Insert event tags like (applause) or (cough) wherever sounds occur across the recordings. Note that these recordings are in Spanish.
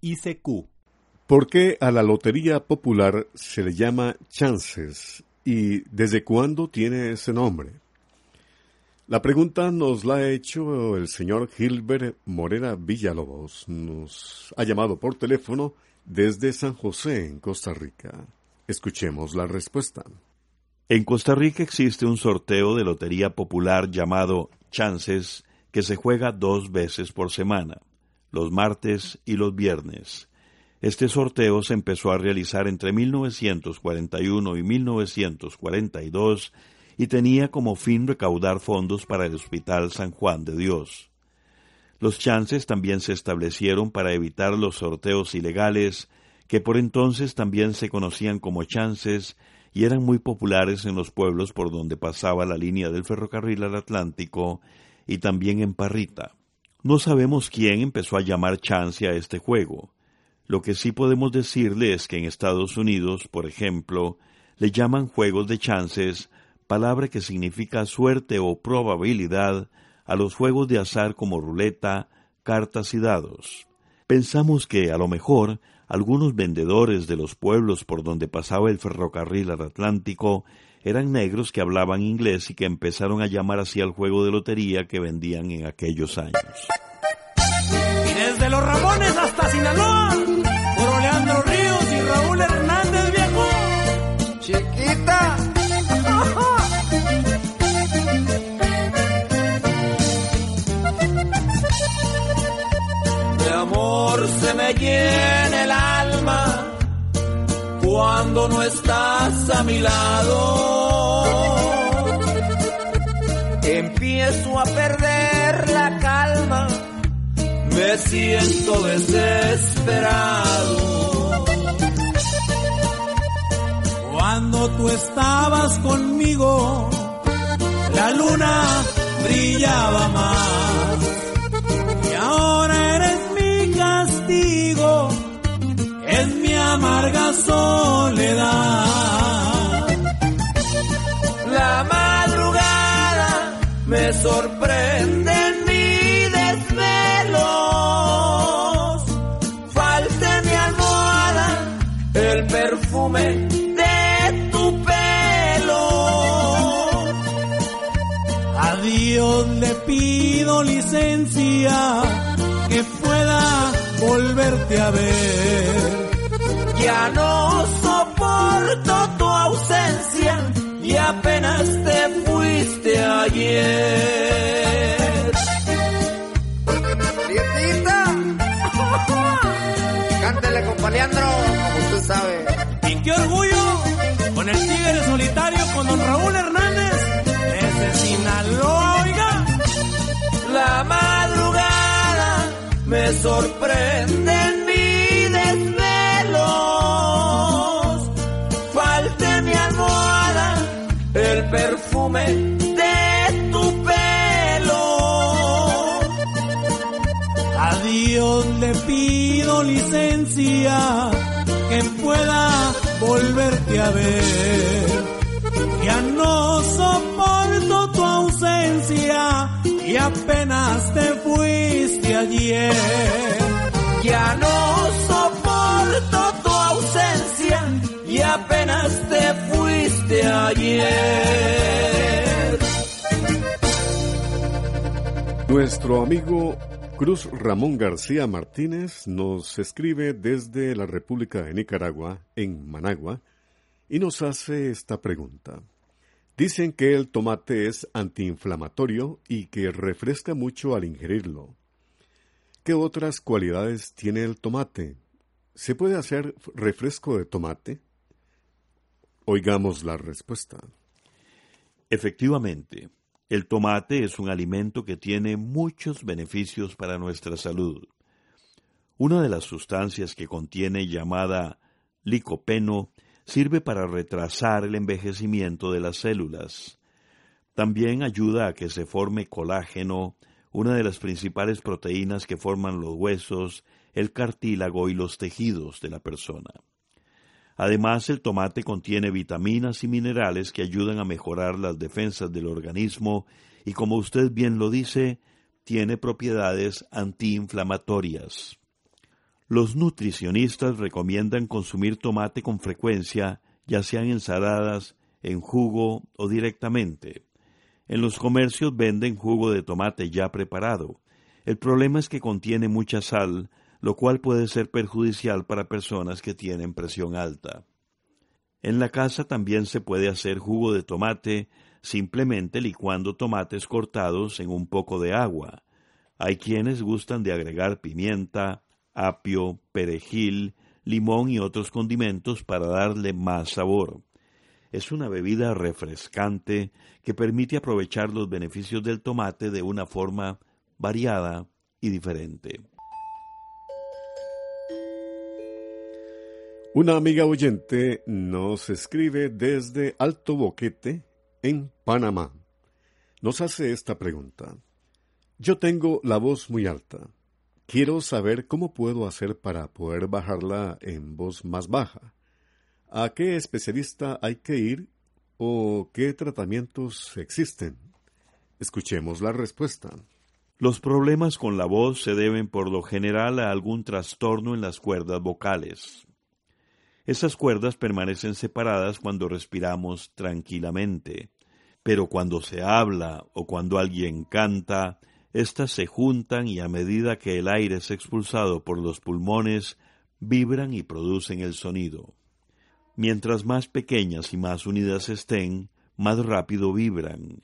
ICQ. ¿Por qué a la Lotería Popular se le llama Chances y desde cuándo tiene ese nombre? La pregunta nos la ha hecho el señor Gilbert Morera Villalobos. Nos ha llamado por teléfono desde San José, en Costa Rica. Escuchemos la respuesta. En Costa Rica existe un sorteo de lotería popular llamado Chances que se juega dos veces por semana, los martes y los viernes. Este sorteo se empezó a realizar entre 1941 y 1942 y tenía como fin recaudar fondos para el Hospital San Juan de Dios. Los chances también se establecieron para evitar los sorteos ilegales que por entonces también se conocían como chances y eran muy populares en los pueblos por donde pasaba la línea del ferrocarril al Atlántico y también en Parrita. No sabemos quién empezó a llamar chance a este juego. Lo que sí podemos decirle es que en Estados Unidos, por ejemplo, le llaman juegos de chances, palabra que significa suerte o probabilidad, a los juegos de azar como ruleta, cartas y dados. Pensamos que, a lo mejor, algunos vendedores de los pueblos por donde pasaba el ferrocarril al Atlántico eran negros que hablaban inglés y que empezaron a llamar así al juego de lotería que vendían en aquellos años. Y desde los Ramones hasta Sinaloa, por Leandro Ríos y Raúl Hernández viejo. Chiquita. (laughs) De amor se me llena cuando no estás a mi lado. Empiezo a perder la calma, me siento desesperado. Cuando tú estabas conmigo, la luna brillaba más. Soledad. La madrugada me sorprende en mi desvelos. Falta mi almohada el perfume de tu pelo. A Dios le pido licencia que pueda volverte a ver. Ya no soporto tu ausencia y apenas te fuiste ayer. Prietita. Cántele, compa Leandro, como usted sabe. Y qué orgullo con el tigre solitario con don Raúl Hernández desde Sinaloa, oiga. La madrugada me sorprende en mi que pueda volverte a ver. Ya no soporto tu ausencia y apenas te fuiste ayer. Ya no soporto tu ausencia y apenas te fuiste ayer. Nuestro amigo Cruz Ramón García Martínez nos escribe desde la República de Nicaragua, en Managua, y nos hace esta pregunta. Dicen que el tomate es antiinflamatorio y que refresca mucho al ingerirlo. ¿Qué otras cualidades tiene el tomate? ¿Se puede hacer refresco de tomate? Oigamos la respuesta. Efectivamente, el tomate es un alimento que tiene muchos beneficios para nuestra salud. Una de las sustancias que contiene llamada licopeno sirve para retrasar el envejecimiento de las células. También ayuda a que se forme colágeno, una de las principales proteínas que forman los huesos, el cartílago y los tejidos de la persona. Además, el tomate contiene vitaminas y minerales que ayudan a mejorar las defensas del organismo y, como usted bien lo dice, tiene propiedades antiinflamatorias. Los nutricionistas recomiendan consumir tomate con frecuencia, ya sean ensaladas, en jugo o directamente. En los comercios venden jugo de tomate ya preparado. El problema es que contiene mucha sal, lo cual puede ser perjudicial para personas que tienen presión alta. En la casa también se puede hacer jugo de tomate simplemente licuando tomates cortados en un poco de agua. Hay quienes gustan de agregar pimienta, apio, perejil, limón y otros condimentos para darle más sabor. Es una bebida refrescante que permite aprovechar los beneficios del tomate de una forma variada y diferente. Una amiga oyente nos escribe desde Alto Boquete, en Panamá. Nos hace esta pregunta. Yo tengo la voz muy alta. Quiero saber cómo puedo hacer para poder bajarla en voz más baja. ¿A qué especialista hay que ir o qué tratamientos existen? Escuchemos la respuesta. Los problemas con la voz se deben por lo general a algún trastorno en las cuerdas vocales. Esas cuerdas permanecen separadas cuando respiramos tranquilamente, pero cuando se habla o cuando alguien canta, éstas se juntan y a medida que el aire es expulsado por los pulmones, vibran y producen el sonido. Mientras más pequeñas y más unidas estén, más rápido vibran.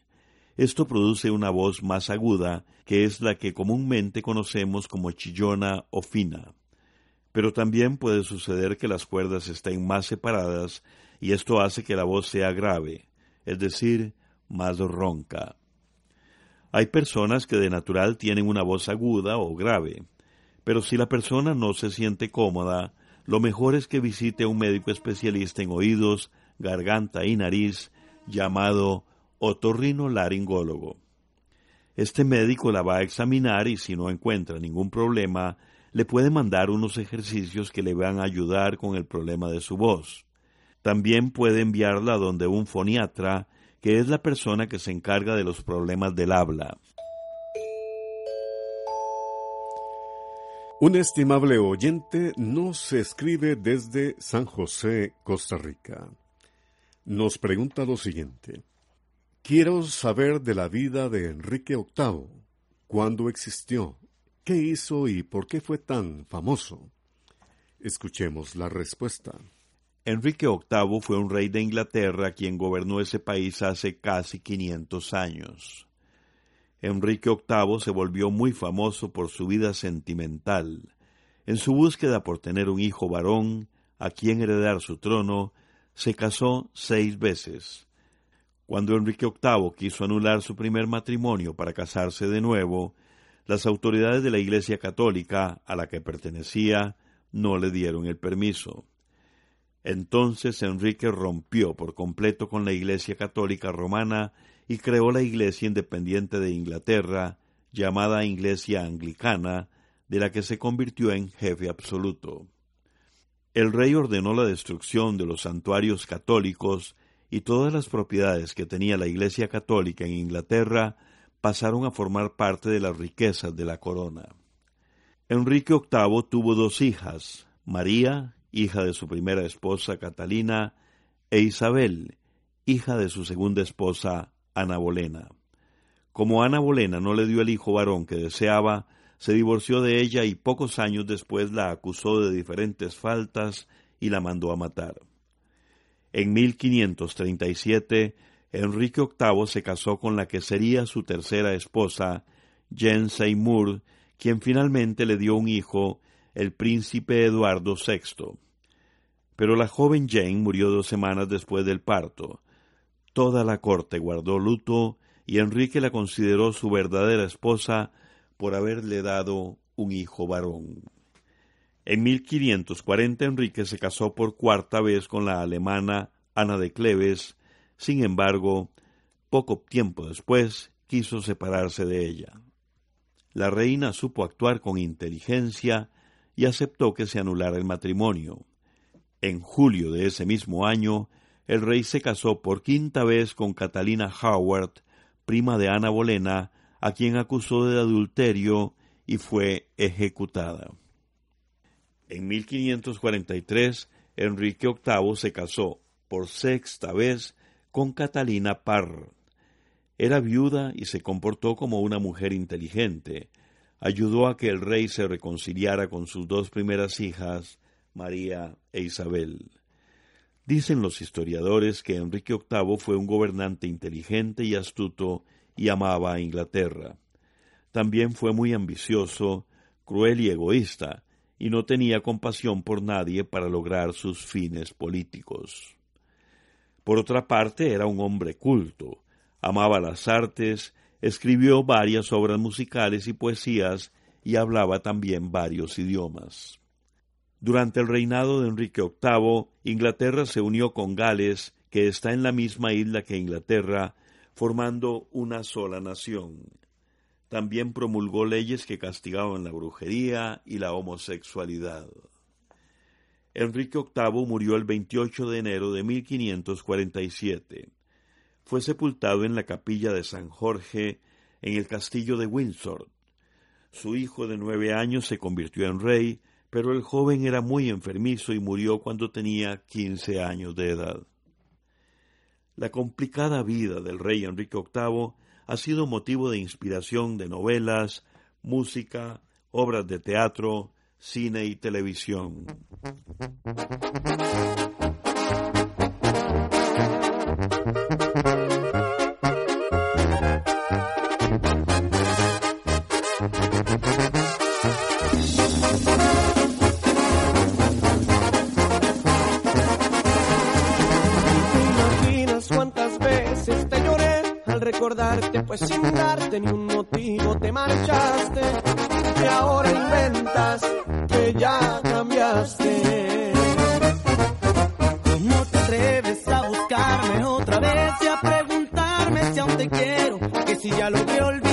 Esto produce una voz más aguda, que es la que comúnmente conocemos como chillona o fina pero también puede suceder que las cuerdas estén más separadas y esto hace que la voz sea grave, es decir, más ronca. Hay personas que de natural tienen una voz aguda o grave, pero si la persona no se siente cómoda, lo mejor es que visite a un médico especialista en oídos, garganta y nariz llamado otorrinolaringólogo. Este médico la va a examinar y si no encuentra ningún problema, le puede mandar unos ejercicios que le van a ayudar con el problema de su voz. También puede enviarla donde un foniatra, que es la persona que se encarga de los problemas del habla. Un estimable oyente nos escribe desde San José, Costa Rica. Nos pregunta lo siguiente. Quiero saber de la vida de Enrique VIII. ¿Cuándo existió? ¿Qué hizo y por qué fue tan famoso? Escuchemos la respuesta. Enrique VIII fue un rey de Inglaterra quien gobernó ese país hace casi 500 años. Enrique VIII se volvió muy famoso por su vida sentimental. En su búsqueda por tener un hijo varón, a quien heredar su trono, se casó seis veces. Cuando Enrique VIII quiso anular su primer matrimonio para casarse de nuevo, las autoridades de la Iglesia Católica a la que pertenecía no le dieron el permiso. Entonces Enrique rompió por completo con la Iglesia Católica Romana y creó la Iglesia Independiente de Inglaterra, llamada Iglesia Anglicana, de la que se convirtió en jefe absoluto. El rey ordenó la destrucción de los santuarios católicos y todas las propiedades que tenía la Iglesia Católica en Inglaterra pasaron a formar parte de las riquezas de la corona. Enrique VIII tuvo dos hijas, María, hija de su primera esposa Catalina, e Isabel, hija de su segunda esposa Ana Bolena. Como Ana Bolena no le dio el hijo varón que deseaba, se divorció de ella y pocos años después la acusó de diferentes faltas y la mandó a matar. En 1537 Enrique VIII se casó con la que sería su tercera esposa, Jane Seymour, quien finalmente le dio un hijo, el príncipe Eduardo VI. Pero la joven Jane murió dos semanas después del parto. Toda la corte guardó luto y Enrique la consideró su verdadera esposa por haberle dado un hijo varón. En 1540 Enrique se casó por cuarta vez con la alemana Ana de Cleves, sin embargo, poco tiempo después quiso separarse de ella. La reina supo actuar con inteligencia y aceptó que se anulara el matrimonio. En julio de ese mismo año, el rey se casó por quinta vez con Catalina Howard, prima de Ana Bolena, a quien acusó de adulterio y fue ejecutada. En 1543, Enrique VIII se casó por sexta vez con Catalina Parr. Era viuda y se comportó como una mujer inteligente. Ayudó a que el rey se reconciliara con sus dos primeras hijas, María e Isabel. Dicen los historiadores que Enrique VIII fue un gobernante inteligente y astuto y amaba a Inglaterra. También fue muy ambicioso, cruel y egoísta, y no tenía compasión por nadie para lograr sus fines políticos. Por otra parte, era un hombre culto, amaba las artes, escribió varias obras musicales y poesías y hablaba también varios idiomas. Durante el reinado de Enrique VIII, Inglaterra se unió con Gales, que está en la misma isla que Inglaterra, formando una sola nación. También promulgó leyes que castigaban la brujería y la homosexualidad. Enrique VIII murió el 28 de enero de 1547. Fue sepultado en la capilla de San Jorge en el castillo de Windsor. Su hijo de nueve años se convirtió en rey, pero el joven era muy enfermizo y murió cuando tenía quince años de edad. La complicada vida del rey Enrique VIII ha sido motivo de inspiración de novelas, música, obras de teatro, cine y televisión. recordarte, pues sin darte ni un motivo te marchaste y ahora inventas que ya cambiaste. No te atreves a buscarme otra vez y a preguntarme si aún te quiero, que si ya logré olvidarte,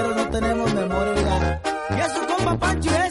Caballeros no tenemos memoria. Y es su compa Pancho este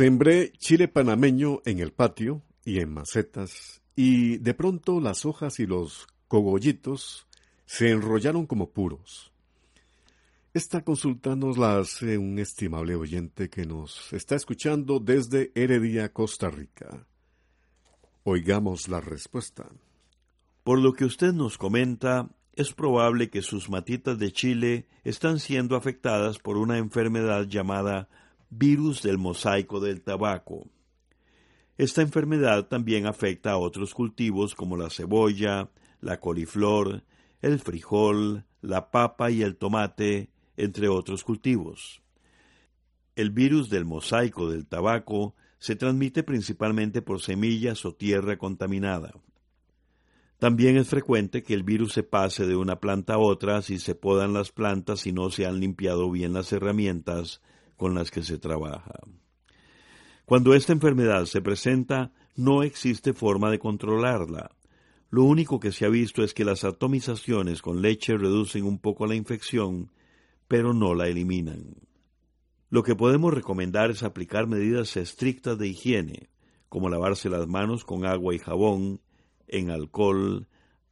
Sembré chile panameño en el patio y en macetas, y de pronto las hojas y los cogollitos se enrollaron como puros. Esta consulta nos la hace un estimable oyente que nos está escuchando desde Heredia, Costa Rica. Oigamos la respuesta. Por lo que usted nos comenta, es probable que sus matitas de chile están siendo afectadas por una enfermedad llamada virus del mosaico del tabaco. Esta enfermedad también afecta a otros cultivos como la cebolla, la coliflor, el frijol, la papa y el tomate, entre otros cultivos. El virus del mosaico del tabaco se transmite principalmente por semillas o tierra contaminada. También es frecuente que el virus se pase de una planta a otra si se podan las plantas y no se han limpiado bien las herramientas con las que se trabaja. Cuando esta enfermedad se presenta, no existe forma de controlarla. Lo único que se ha visto es que las atomizaciones con leche reducen un poco la infección, pero no la eliminan. Lo que podemos recomendar es aplicar medidas estrictas de higiene, como lavarse las manos con agua y jabón, en alcohol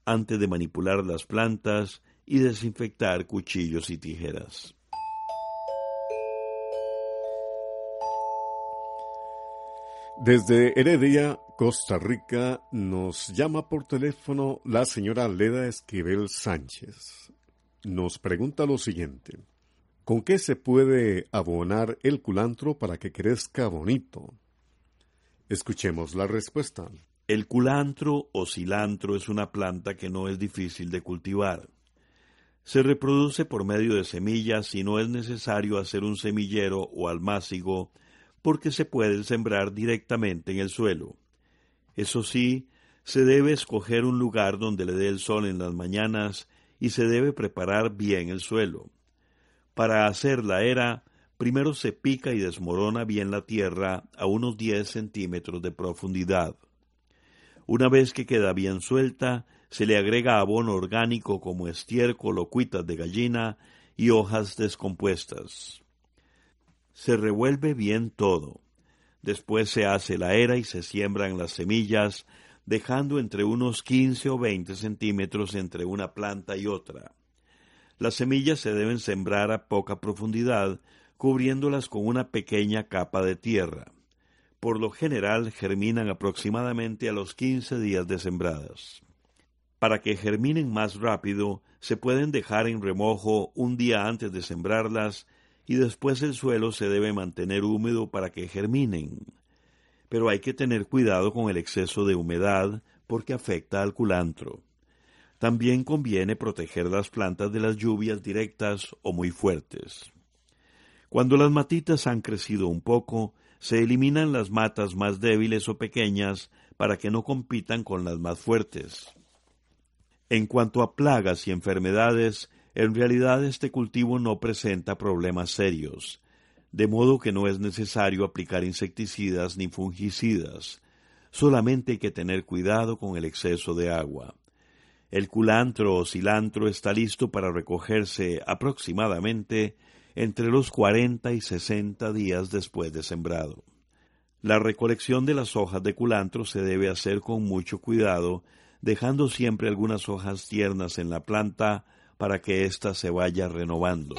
antes de manipular las plantas y desinfectar cuchillos y tijeras. Desde Heredia, Costa Rica, nos llama por teléfono la señora Leda Esquivel Sánchez. Nos pregunta lo siguiente. ¿Con qué se puede abonar el culantro para que crezca bonito? Escuchemos la respuesta. El culantro o cilantro es una planta que no es difícil de cultivar. Se reproduce por medio de semillas y no es necesario hacer un semillero o almácigo porque se puede sembrar directamente en el suelo. Eso sí, se debe escoger un lugar donde le dé el sol en las mañanas y se debe preparar bien el suelo. Para hacer la era, primero se pica y desmorona bien la tierra a unos 10 centímetros de profundidad. Una vez que queda bien suelta, se le agrega abono orgánico como estiércol o cuitas de gallina y hojas descompuestas. Se revuelve bien todo. Después se hace la era y se siembran las semillas, dejando entre unos 15 o 20 centímetros entre una planta y otra. Las semillas se deben sembrar a poca profundidad, cubriéndolas con una pequeña capa de tierra por lo general germinan aproximadamente a los 15 días de sembradas. Para que germinen más rápido, se pueden dejar en remojo un día antes de sembrarlas y después el suelo se debe mantener húmedo para que germinen. Pero hay que tener cuidado con el exceso de humedad porque afecta al culantro. También conviene proteger las plantas de las lluvias directas o muy fuertes. Cuando las matitas han crecido un poco, se eliminan las matas más débiles o pequeñas para que no compitan con las más fuertes. En cuanto a plagas y enfermedades, en realidad este cultivo no presenta problemas serios, de modo que no es necesario aplicar insecticidas ni fungicidas, solamente hay que tener cuidado con el exceso de agua. El culantro o cilantro está listo para recogerse aproximadamente entre los 40 y 60 días después de sembrado. La recolección de las hojas de culantro se debe hacer con mucho cuidado, dejando siempre algunas hojas tiernas en la planta para que ésta se vaya renovando.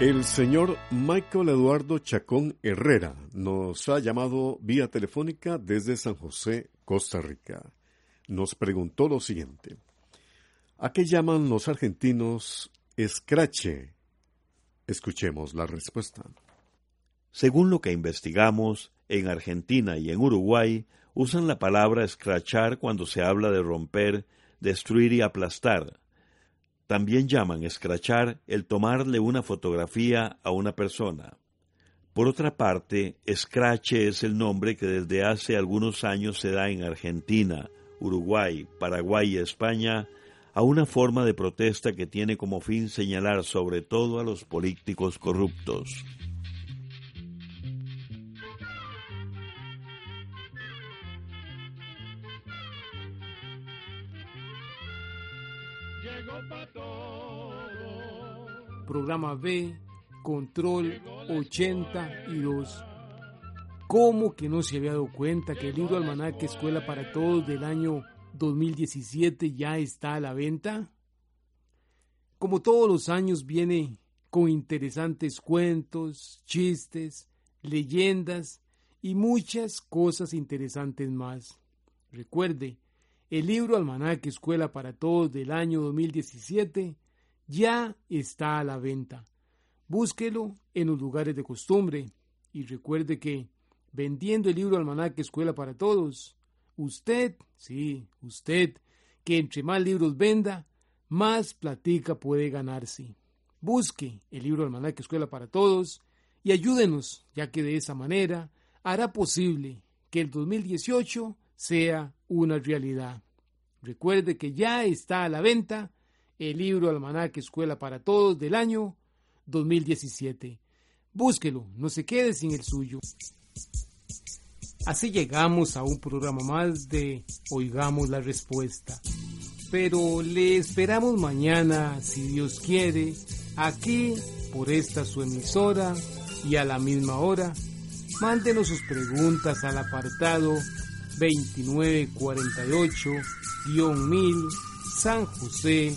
El señor Michael Eduardo Chacón Herrera nos ha llamado vía telefónica desde San José, Costa Rica. Nos preguntó lo siguiente. ¿A qué llaman los argentinos escrache? Escuchemos la respuesta. Según lo que investigamos, en Argentina y en Uruguay usan la palabra escrachar cuando se habla de romper, destruir y aplastar, también llaman escrachar el tomarle una fotografía a una persona. Por otra parte, escrache es el nombre que desde hace algunos años se da en Argentina, Uruguay, Paraguay y España a una forma de protesta que tiene como fin señalar sobre todo a los políticos corruptos. Programa B, Control 82. ¿Cómo que no se había dado cuenta que el libro Almanaque Escuela para Todos del año 2017 ya está a la venta? Como todos los años viene con interesantes cuentos, chistes, leyendas y muchas cosas interesantes más. Recuerde, el libro Almanaque Escuela para Todos del año 2017 ya está a la venta. Búsquelo en los lugares de costumbre y recuerde que vendiendo el libro Almanaque Escuela para Todos, usted, sí, usted, que entre más libros venda, más platica puede ganarse. Busque el libro Almanaque Escuela para Todos y ayúdenos, ya que de esa manera hará posible que el 2018 sea una realidad. Recuerde que ya está a la venta el libro Almanaque Escuela para Todos del año 2017. Búsquelo, no se quede sin el suyo. Así llegamos a un programa más de Oigamos la Respuesta. Pero le esperamos mañana, si Dios quiere, aquí por esta su emisora y a la misma hora. Mándenos sus preguntas al apartado 2948-1000 San José,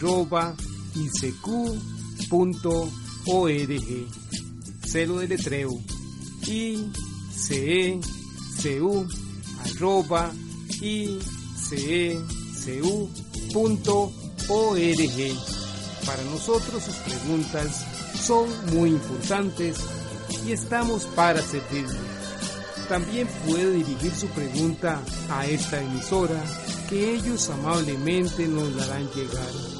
icq.org. Celo de letreo icecu arroba icecu.org. Para nosotros sus preguntas son muy importantes y estamos para servirle. También puede dirigir su pregunta a esta emisora que ellos amablemente nos la harán llegar.